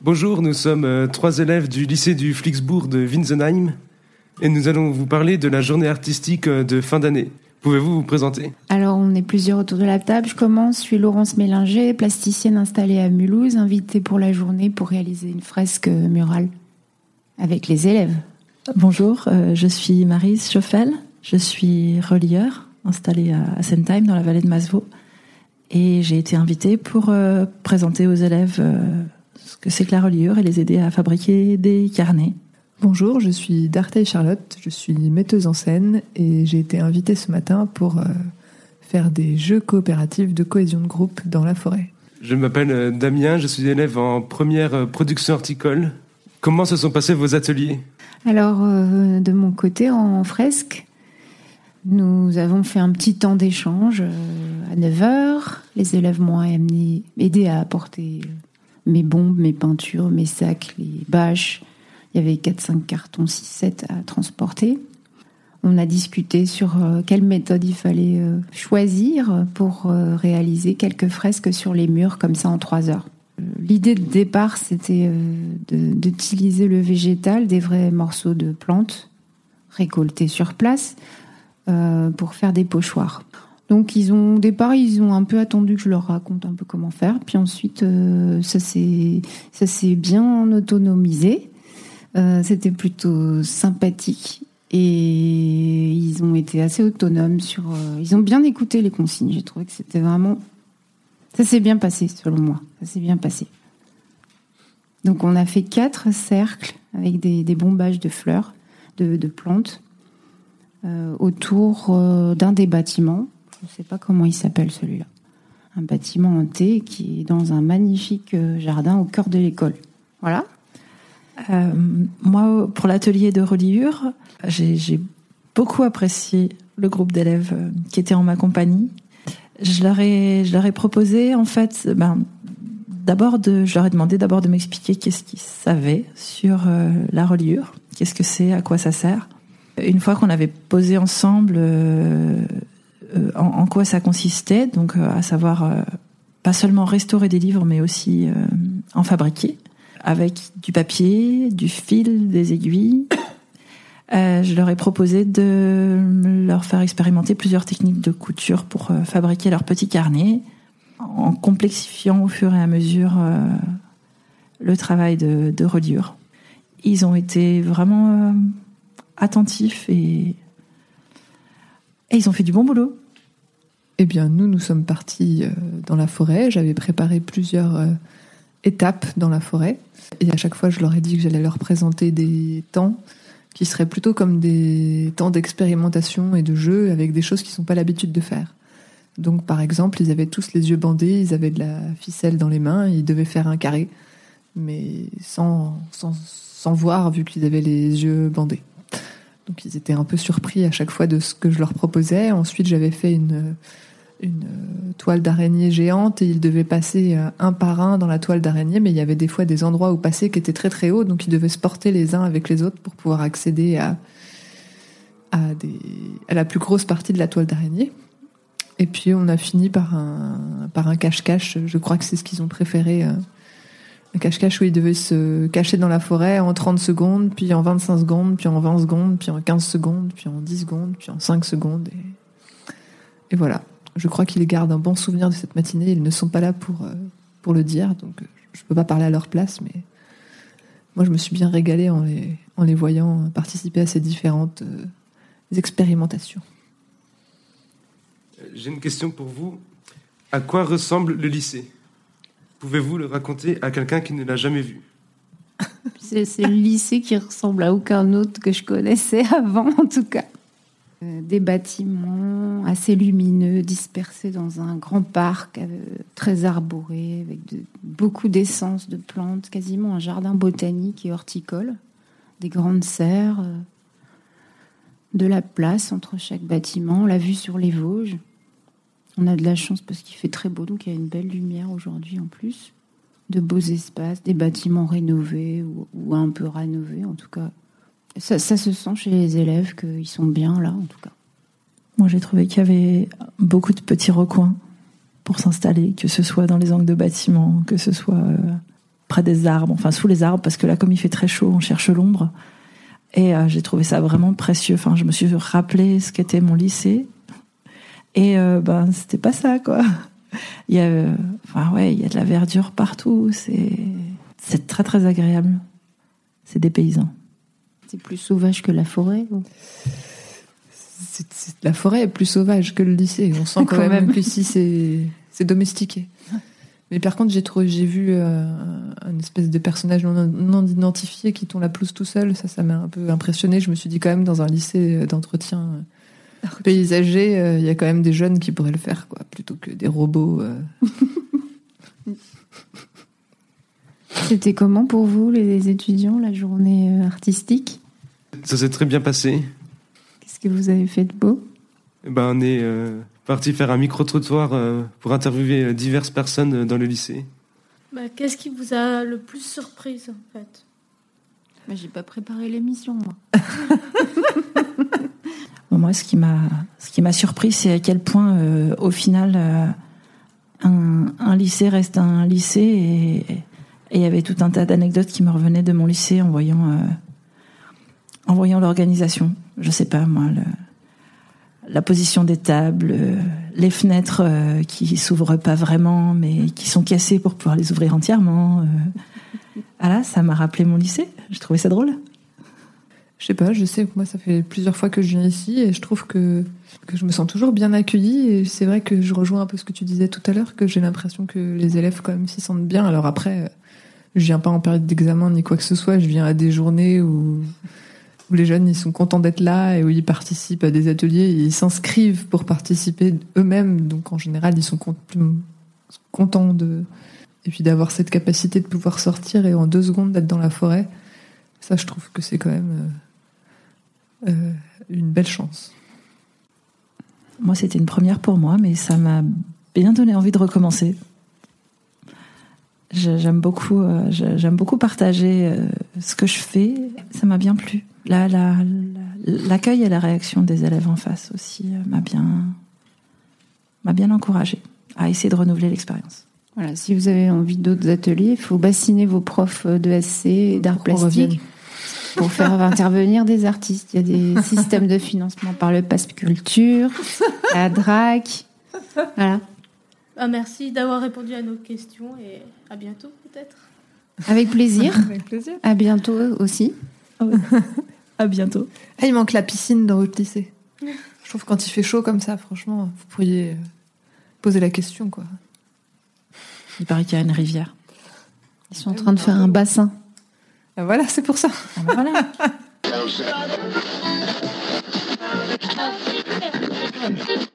Bonjour, nous sommes euh, trois élèves du lycée du Flixbourg de Winsenheim et nous allons vous parler de la journée artistique euh, de fin d'année. Pouvez-vous vous présenter? Alors, on est plusieurs autour de la table. Je commence. Je suis Laurence Mélinger, plasticienne installée à Mulhouse, invitée pour la journée pour réaliser une fresque murale avec les élèves. Bonjour, euh, je suis Marise Schoffel. Je suis relieur installée à Sentheim dans la vallée de Masvaux. Et j'ai été invitée pour euh, présenter aux élèves euh, ce que c'est que la reliure et les aider à fabriquer des carnets. Bonjour, je suis Dartey Charlotte, je suis metteuse en scène et j'ai été invitée ce matin pour euh, faire des jeux coopératifs de cohésion de groupe dans la forêt. Je m'appelle Damien, je suis élève en première production horticole. Comment se sont passés vos ateliers? Alors, de mon côté, en fresque, nous avons fait un petit temps d'échange à 9h. Les élèves m'ont aidé à apporter mes bombes, mes peintures, mes sacs, les bâches, il y avait 4-5 cartons, 6-7 à transporter. On a discuté sur euh, quelle méthode il fallait euh, choisir pour euh, réaliser quelques fresques sur les murs comme ça en 3 heures. L'idée de départ, c'était d'utiliser le végétal, des vrais morceaux de plantes récoltés sur place, pour faire des pochoirs. Donc ils ont au départ ils ont un peu attendu que je leur raconte un peu comment faire, puis ensuite ça s'est ça s'est bien autonomisé. Euh, c'était plutôt sympathique et ils ont été assez autonomes sur. Euh, ils ont bien écouté les consignes. J'ai trouvé que c'était vraiment. Ça s'est bien passé selon moi. Ça s'est bien passé. Donc on a fait quatre cercles avec des, bombages de fleurs, de, plantes, euh, autour d'un des bâtiments. Je ne sais pas comment il s'appelle celui-là. Un bâtiment hanté qui est dans un magnifique jardin au cœur de l'école. Voilà, euh, moi, pour l'atelier de reliure, j'ai beaucoup apprécié le groupe d'élèves euh, qui était en ma compagnie. Je leur ai, je leur ai proposé, en fait, ben, d'abord de, je leur ai demandé d'abord de m'expliquer qu'est-ce qu'ils savaient sur euh, la reliure, qu'est-ce que c'est, à quoi ça sert. Une fois qu'on avait posé ensemble en, en, quoi ça consistait, donc à savoir pas seulement restaurer des livres, mais aussi en fabriquer avec du papier, du fil, des aiguilles. Euh, je leur ai proposé de leur faire expérimenter plusieurs techniques de couture pour euh, fabriquer leur petit carnet, en complexifiant au fur et à mesure euh, le travail de, de, reliure. Ils ont été vraiment attentifs et, ils ont fait du bon boulot. Eh bien, nous, nous sommes partis dans la forêt. J'avais préparé plusieurs étapes dans la forêt. Et à chaque fois, je leur ai dit que j'allais leur présenter des temps qui seraient plutôt comme des temps d'expérimentation et de jeu avec des choses qu'ils n'ont pas l'habitude de faire. Donc, par exemple, ils avaient tous les yeux bandés, ils avaient de la ficelle dans les mains, ils devaient faire un carré, mais sans, sans, sans voir vu qu'ils avaient les yeux bandés. Donc, ils étaient un peu surpris à chaque fois de ce que je leur proposais. Ensuite, j'avais fait une, une euh, toile d'araignée géante et ils devaient passer euh, un par un dans la toile d'araignée, mais il y avait des fois des endroits où passer qui étaient très très hauts, donc ils devaient se porter les uns avec les autres pour pouvoir accéder à, à, des, à la plus grosse partie de la toile d'araignée. Et puis on a fini par un, par un cache-cache, je crois que c'est ce qu'ils ont préféré. Un cache-cache où ils devaient se cacher dans la forêt en 30 secondes, puis en 25 secondes, puis en 20 secondes, puis en 15 secondes, puis en 10 secondes, puis en 5 secondes. Et, voilà. Je crois qu'ils gardent un bon souvenir de cette matinée. Ils ne sont pas là pour, euh, le dire, donc euh, je ne peux pas parler à leur place, mais moi je me suis bien régalée en les, en les voyant participer à ces différentes euh, expérimentations. J'ai une question pour vous. À quoi ressemble le lycée? Pouvez-vous le raconter à quelqu'un qui ne l'a jamais vu? C'est le lycée qui ressemble à aucun autre que je connaissais avant, en tout cas. Euh, des bâtiments assez lumineux dispersés dans un grand parc euh, très arboré avec beaucoup d'essence de plantes, quasiment un jardin botanique et horticole, des grandes serres, euh, de la place entre chaque bâtiment, la vue sur les Vosges. On a de la chance parce qu'il fait très beau, donc il y a une belle lumière aujourd'hui en plus. De beaux espaces, des bâtiments rénovés ou, un peu rénovés en tout cas ça, se sent chez les élèves qu'ils sont bien là, en tout cas. Moi, j'ai trouvé qu'il y avait beaucoup de petits recoins pour s'installer, que ce soit dans les angles de bâtiments, que ce soit euh, près des arbres, enfin sous les arbres, parce que là, comme il fait très chaud, on cherche l'ombre. Et euh, j'ai trouvé ça vraiment précieux. Enfin, je me suis rappelé ce qu'était mon lycée. Et euh, ben, c'était pas ça, quoi. Il y a, euh, enfin ouais, il y a de la verdure partout. C'est, c'est très très agréable. C'est des paysans. C'est plus sauvage que la forêt ou C'est- c'est- la forêt est plus sauvage que le lycée. On sent quand, Quand même, même. qu'ici c'est c'est domestiqué. Mais par contre, j'ai trouvé, j'ai vu euh, un espèce de personnage non, non identifié qui tourne la pelouse tout seul. Ça, ça m'a un peu impressionné. Je me suis dit quand même dans un lycée d'entretien paysager, euh, il y a quand même des jeunes qui pourraient le faire, quoi, plutôt que des robots. euh. C'était comment pour vous, les étudiants, la journée euh, artistique? Ça s'est très bien passé. Qu'est-ce que vous avez fait de beau? Eh ben, on est euh, parti faire un micro-trottoir euh, pour interviewer euh, diverses personnes euh, dans le lycée. Bah, Qu'est-ce qui vous a le plus surprise en fait? Bah, J'ai pas préparé l'émission, moi. Moi, ce qui m'a, ce qui m'a surpris, c'est à quel point, euh, au final, euh, un, lycée reste un lycée et il y avait tout un tas d'anecdotes qui me revenaient de mon lycée en voyant, euh, en voyant l'organisation. Je sais pas, moi, la position des tables, les fenêtres qui s'ouvrent pas vraiment, mais qui sont cassées pour pouvoir les ouvrir entièrement. Ah là, ça m'a rappelé mon lycée. J'ai trouvé ça drôle. Je sais pas, je sais que moi ça fait plusieurs fois que je viens ici et je trouve que, que je me sens toujours bien accueillie et c'est vrai que je rejoins un peu ce que tu disais tout à l'heure, que j'ai l'impression que les élèves quand même s'y sentent bien. Alors après, euh, je viens pas en période d'examen ni quoi que ce soit, je viens à des journées où, les jeunes ils sont contents d'être là et où ils participent à des ateliers, ils s'inscrivent pour participer eux-mêmes, donc en général ils sont contents de... Et puis d'avoir cette capacité de pouvoir sortir et en deux secondes d'être dans la forêt, ça je trouve que c'est quand même... euh, une belle chance. Moi, c'était une première pour moi, mais ça m'a bien donné envie de recommencer. J'aime beaucoup, euh, j'aime beaucoup partager euh, ce que je fais. Ça m'a bien plu. La- la- L'accueil et la réaction des élèves en face aussi m'a bien, m'a bien encouragé à essayer de renouveler l'expérience. Voilà, si vous avez envie d'autres ateliers, il faut bassiner vos profs de SC et d'art plastique revienne. Pour faire intervenir des artistes. Il y a des systèmes de financement par le Pass Culture, la DRAC. Voilà. Ah, Merci d'avoir répondu à nos questions et à bientôt peut-être. Avec plaisir. Avec plaisir. À bientôt aussi. À bientôt. Ah, il manque la piscine dans votre lycée. Je trouve que quand il fait chaud comme ça, franchement, vous pourriez euh, poser la question, quoi. Il paraît qu'il y a une rivière. Ils sont en train de faire un bassin. Voilà, c'est pour ça. Ah bah voilà.